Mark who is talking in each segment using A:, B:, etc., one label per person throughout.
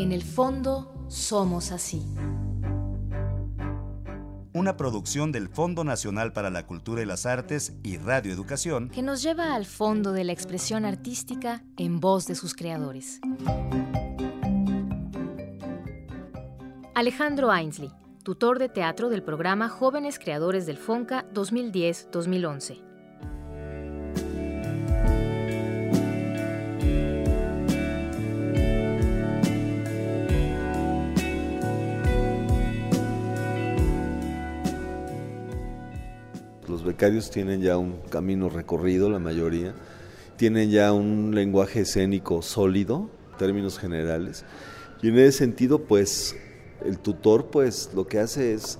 A: En el fondo, somos así.
B: Una producción del Fondo Nacional para la Cultura y las Artes y Radio Educación
A: que nos lleva al fondo de la expresión artística en voz de sus creadores. Alejandro Ainsley, tutor de teatro del programa Jóvenes Creadores del FONCA 2010-2011.
C: Los becarios tienen ya un camino recorrido, la mayoría, tienen ya un lenguaje escénico sólido, en términos generales, y en ese sentido, pues, el tutor, pues, lo que hace es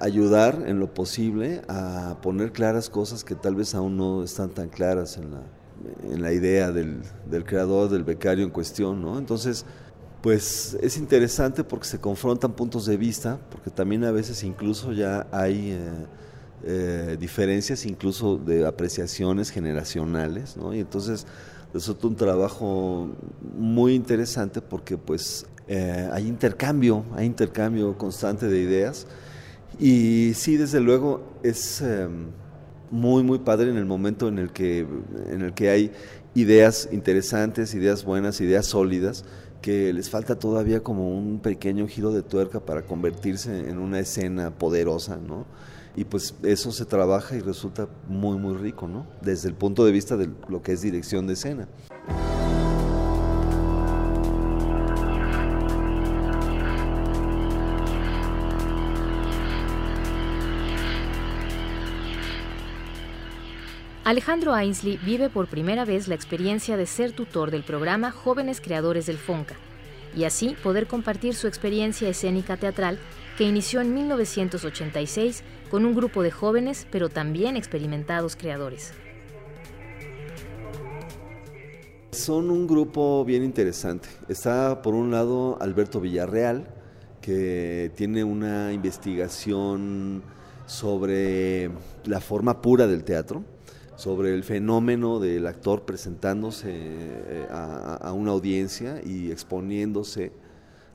C: ayudar en lo posible a poner claras cosas que tal vez aún no están tan claras en la, en la idea del, del creador, del becario en cuestión, ¿no? Entonces, pues es interesante porque se confrontan puntos de vista, porque también a veces incluso ya hay... Eh, eh, diferencias incluso de apreciaciones generacionales, ¿no? Y entonces resulta un trabajo muy interesante porque pues eh, hay intercambio, hay intercambio constante de ideas y sí, desde luego es em, muy, muy padre en el momento en el que, en el que hay ideas interesantes, ideas buenas, ideas sólidas, que les falta todavía como un pequeño giro de tuerca para convertirse en una escena poderosa, ¿no? Y pues eso se trabaja y resulta muy muy rico, ¿no? Desde el punto de vista de lo que es dirección de escena.
A: Alejandro Ainsley vive por primera vez la experiencia de ser tutor del programa Jóvenes Creadores del FONCA y así poder compartir su experiencia escénica teatral que inició en 1986 con un grupo de jóvenes pero también experimentados creadores.
C: Son un grupo bien interesante. Está por un lado Alberto Villarreal, que tiene una investigación sobre la forma pura del teatro, sobre el fenómeno del actor presentándose eh, a, a una audiencia y exponiéndose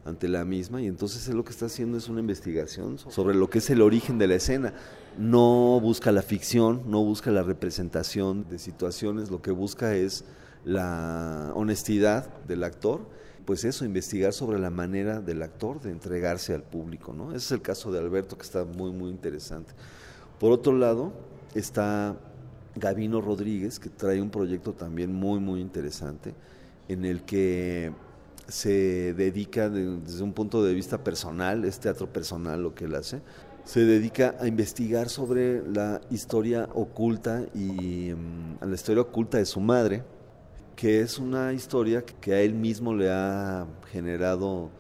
C: ante la misma y entonces él lo que está haciendo es una investigación sobre lo que es el origen de la escena. No busca la ficción, no busca la representación de situaciones, lo que busca es la honestidad del actor, pues eso, investigar sobre la manera del actor de entregarse al público, ¿no? Ese es el caso de Alberto que está muy muy interesante. Por otro lado, está Gavino Rodríguez que trae un proyecto también muy muy interesante en el que se dedica desde un punto de vista personal, es teatro personal lo que él hace, se dedica a investigar sobre la historia oculta y mm, la historia oculta de su madre, que es una historia que a él mismo le ha generado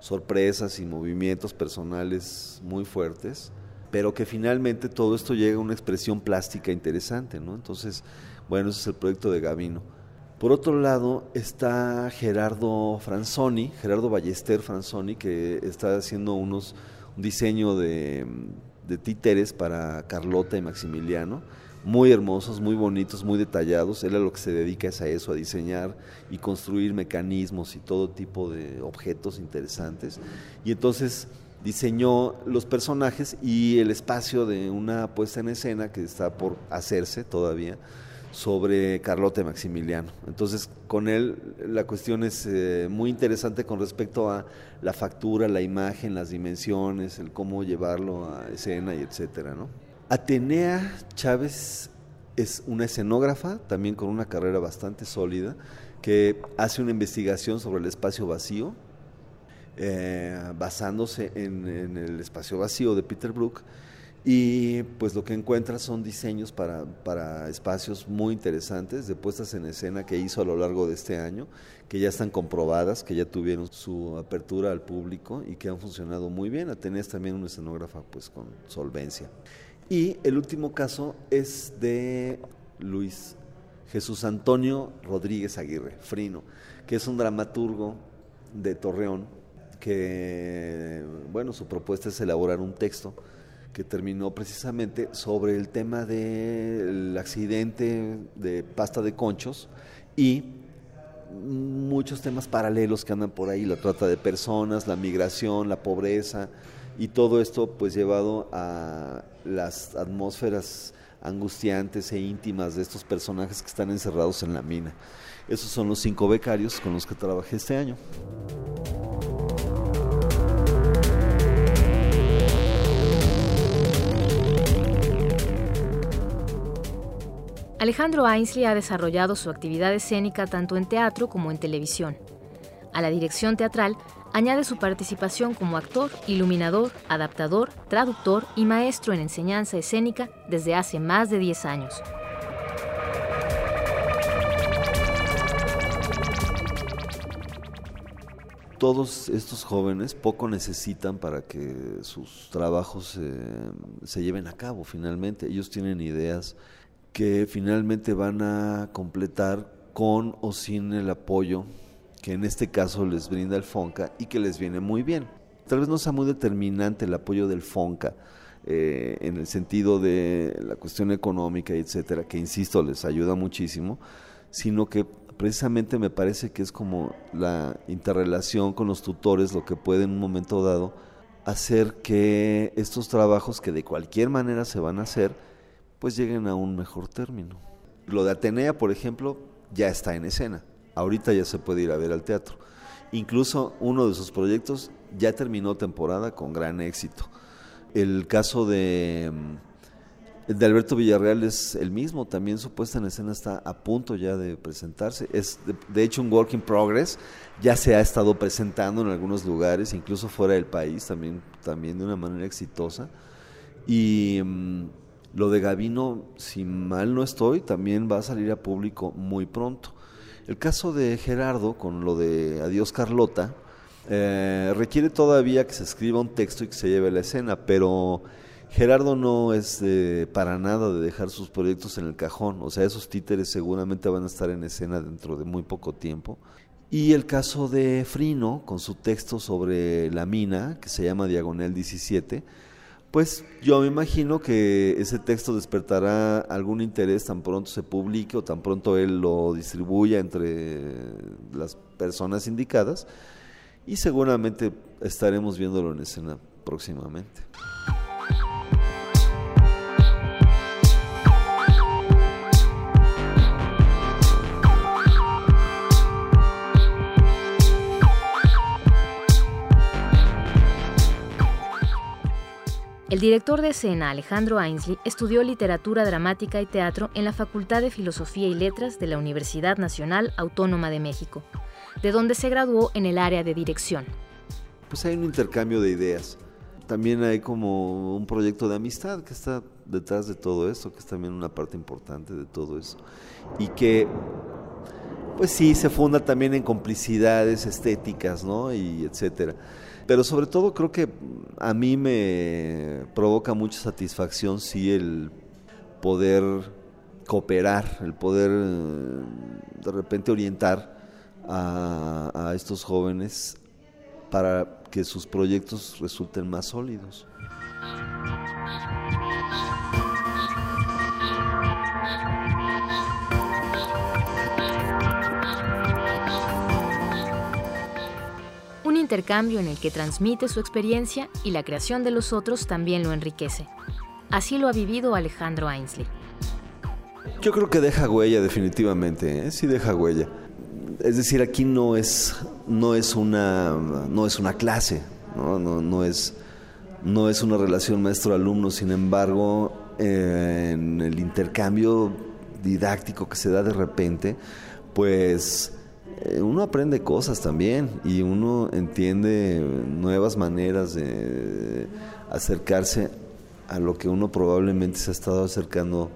C: sorpresas y movimientos personales muy fuertes, pero que finalmente todo esto llega a una expresión plástica interesante, ¿no? Entonces, bueno, ese es el proyecto de Gavino. Por otro lado está Gerardo Franzoni, Gerardo Ballester Franzoni, que está haciendo unos, un diseño de, títeres para Carlota y Maximiliano, muy hermosos, muy bonitos, muy detallados. Él a lo que se dedica es a eso, a diseñar y construir mecanismos y todo tipo de objetos interesantes. Y entonces diseñó los personajes y el espacio de una puesta en escena que está por hacerse todavía sobre Carlote Maximiliano. Entonces, con él la cuestión es eh, muy interesante con respecto a la factura, la imagen, las dimensiones, el cómo llevarlo a escena y etcétera, ¿no? Atenea Chávez es una escenógrafa, también con una carrera bastante sólida, que hace una investigación sobre el espacio vacío, eh, basándose en, el espacio vacío de Peter Brook y pues lo que encuentra son diseños para, para, espacios muy interesantes de puestas en escena que hizo a lo largo de este año, que ya están comprobadas, que ya tuvieron su apertura al público y que han funcionado muy bien. Atenés también una escenógrafa pues con solvencia. Y el último caso es de Luis Jesús Antonio Rodríguez Aguirre, Frino, que es un dramaturgo de Torreón, que bueno, su propuesta es elaborar un texto que terminó precisamente sobre el tema del accidente de pasta de conchos y muchos temas paralelos que andan por ahí, la trata de personas, la migración, la pobreza y todo esto pues llevado a las atmósferas angustiantes e íntimas de estos personajes que están encerrados en la mina. Esos son los cinco becarios con los que trabajé este año.
A: Alejandro Ainsley ha desarrollado su actividad escénica tanto en teatro como en televisión. A la dirección teatral añade su participación como actor, iluminador, adaptador, traductor y maestro en enseñanza escénica desde hace más de 10 años.
C: Todos estos jóvenes poco necesitan para que sus trabajos se lleven a cabo finalmente. Ellos tienen ideas que finalmente van a completar con o sin el apoyo que en este caso les brinda el FONCA y que les viene muy bien. Tal vez no sea muy determinante el apoyo del FONCA eh, en el sentido de la cuestión económica, etcétera, que insisto les ayuda muchísimo, sino que precisamente me parece que es como la interrelación con los tutores lo que puede en un momento dado hacer que estos trabajos que de cualquier manera se van a hacer, pues lleguen a un mejor término. Lo de Atenea, por ejemplo, ya está en escena. Ahorita ya se puede ir a ver al teatro. Incluso uno de sus proyectos ya terminó temporada con gran éxito. El caso de, mm, de Alberto Villarreal es el mismo, también su puesta en escena está a punto ya de presentarse. Es de, hecho un work in progress, ya se ha estado presentando en algunos lugares, incluso fuera del país, también, también de una manera exitosa. Y mm, lo de Gavino, si mal no estoy, también va a salir a público muy pronto. El caso de Gerardo, con lo de Adiós Carlota, eh, requiere todavía que se escriba un texto y que se lleve a la escena, pero Gerardo no es para nada de dejar sus proyectos en el cajón, o sea, esos títeres seguramente van a estar en escena dentro de muy poco tiempo. Y el caso de Frino, con su texto sobre la mina, que se llama Diagonal 17, pues yo me imagino que ese texto despertará algún interés tan pronto se publique o tan pronto él lo distribuya entre las personas indicadas y seguramente estaremos viéndolo en escena próximamente.
A: El director de escena Alejandro Ainsley estudió literatura dramática y teatro en la Facultad de Filosofía y Letras de la Universidad Nacional Autónoma de México, de donde se graduó en el área de dirección.
C: Pues hay un intercambio de ideas. También hay como un proyecto de amistad que está detrás de todo esto, que es también una parte importante de todo eso. Y que, pues sí, se funda también en complicidades estéticas, ¿no? Y etcétera. Pero sobre todo creo que a mí me provoca mucha satisfacción sí el poder cooperar, el poder de repente orientar a, a estos jóvenes para que sus proyectos resulten más sólidos.
A: Intercambio en el que transmite su experiencia y la creación de los otros también lo enriquece. Así lo ha vivido Alejandro Ainsley.
C: Yo creo que deja huella definitivamente, ¿eh? sí deja huella. Es decir, aquí no es, no es, una, no es una clase, ¿no? No, no es, no es una relación maestro-alumno, sin embargo, eh, en el intercambio didáctico que se da de repente, pues uno aprende cosas también y uno entiende nuevas maneras de acercarse a lo que uno probablemente se ha estado acercando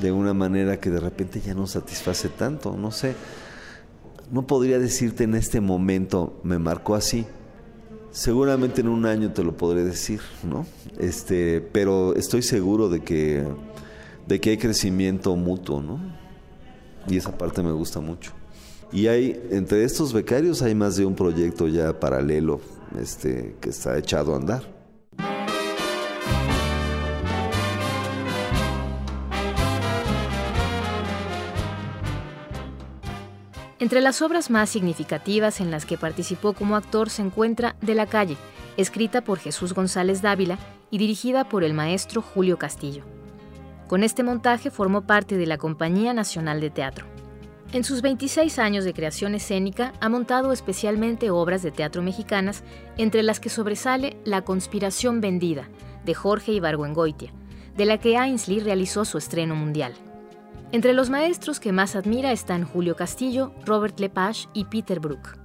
C: de una manera que de repente ya no satisface tanto, no sé. No podría decirte en este momento me marcó así. Seguramente en un año te lo podré decir, ¿no? Este, pero estoy seguro de que de que hay crecimiento mutuo, ¿no? Y esa parte me gusta mucho. Y hay, entre estos becarios hay más de un proyecto ya paralelo este, que está echado a andar.
A: Entre las obras más significativas en las que participó como actor se encuentra De la calle, escrita por Jesús González Dávila y dirigida por el maestro Julio Castillo. Con este montaje formó parte de la Compañía Nacional de Teatro. En sus 26 años de creación escénica ha montado especialmente obras de teatro mexicanas, entre las que sobresale La conspiración vendida, de Jorge Ibargüengoitia, de la que Ainsley realizó su estreno mundial. Entre los maestros que más admira están Julio Castillo, Robert Lepage y Peter Brook.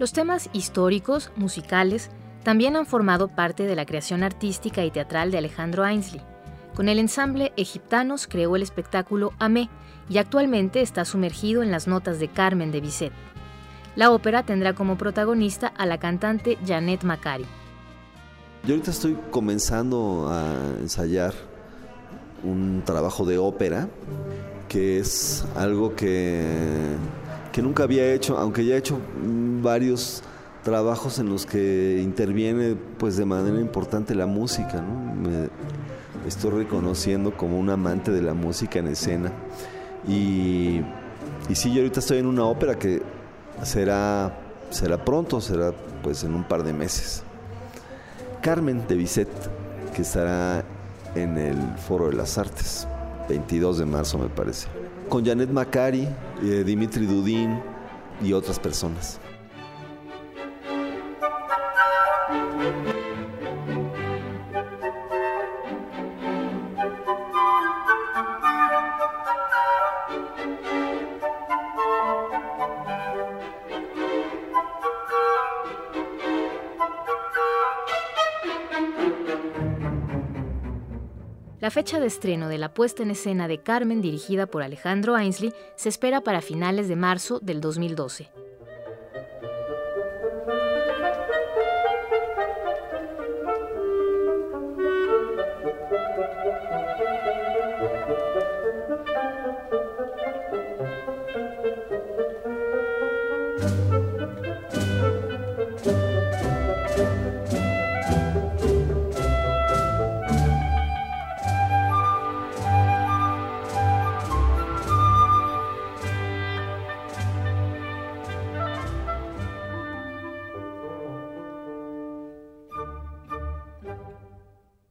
A: Los temas históricos, musicales, también han formado parte de la creación artística y teatral de Alejandro Ainsley. Con el ensamble Egiptanos creó el espectáculo Amé y actualmente está sumergido en las notas de Carmen de Bizet. La ópera tendrá como protagonista a la cantante Janet Macari.
C: Yo ahorita estoy comenzando a ensayar un trabajo de ópera que es algo que, que nunca había hecho, aunque ya he hecho varios trabajos en los que interviene pues de manera importante la música. Me estoy reconociendo como un amante de la música en escena. Y, sí, yo ahorita estoy en una ópera que será, será pronto, será pues en un par de meses. Carmen de Bizet, que estará en el Foro de las Artes. 22 de marzo me parece, con Janet Macari, eh, Dimitri Dudin y otras personas.
A: La fecha de estreno de la puesta en escena de Carmen dirigida por Alejandro Ainsley se espera para finales de marzo del 2012.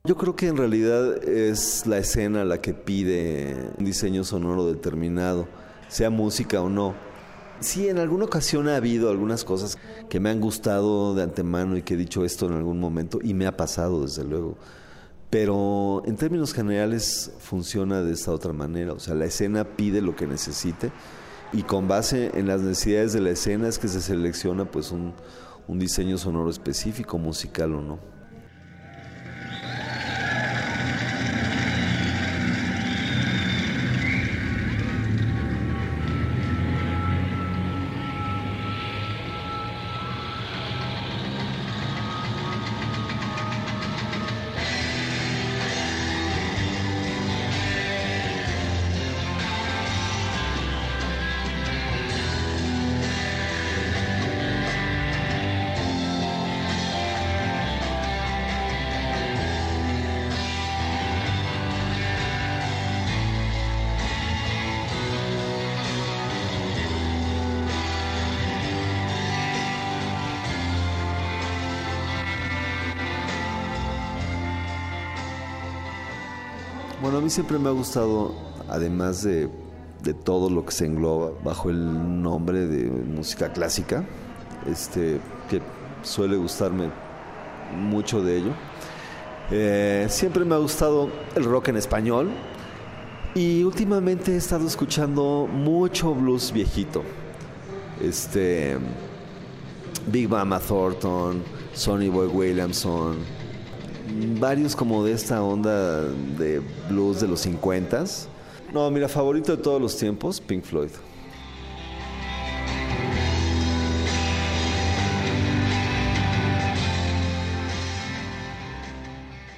A: Yo creo que en realidad es la escena la que pide un diseño sonoro determinado, sea música o no. Sí, en alguna ocasión ha habido algunas cosas que me han gustado de antemano y que he dicho esto en algún momento y me ha pasado desde luego. Pero en términos generales funciona de esta otra manera, o sea, la escena pide lo que necesite y con base en las necesidades de la escena es que se selecciona pues un, un diseño sonoro específico, musical o no. Bueno, a mí siempre me ha gustado, además de, todo lo que se engloba bajo el nombre de música clásica, este, que suele gustarme mucho de ello. Eh, siempre me ha gustado el rock en español y últimamente he estado escuchando mucho blues viejito. Este, Big Mama Thornton, Sonny Boy Williamson, varios como de esta onda de blues de los 50 No, mira, favorito de todos los tiempos, Pink Floyd.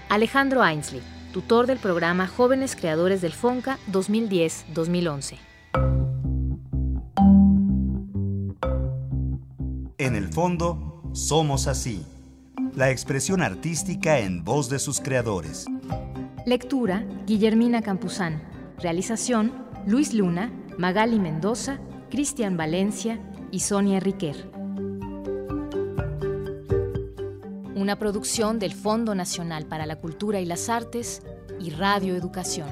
A: Alejandro Ainsley, tutor del programa Jóvenes Creadores del FONCA 2010-2011.
B: En el fondo, somos así la expresión artística en voz de sus creadores.
A: Lectura, Guillermina Campuzán. Realización, Luis Luna, Magali Mendoza Cristian Valencia y Sonia Riquer. Una producción del Fondo Nacional para la Cultura y las Artes y Radio Educación.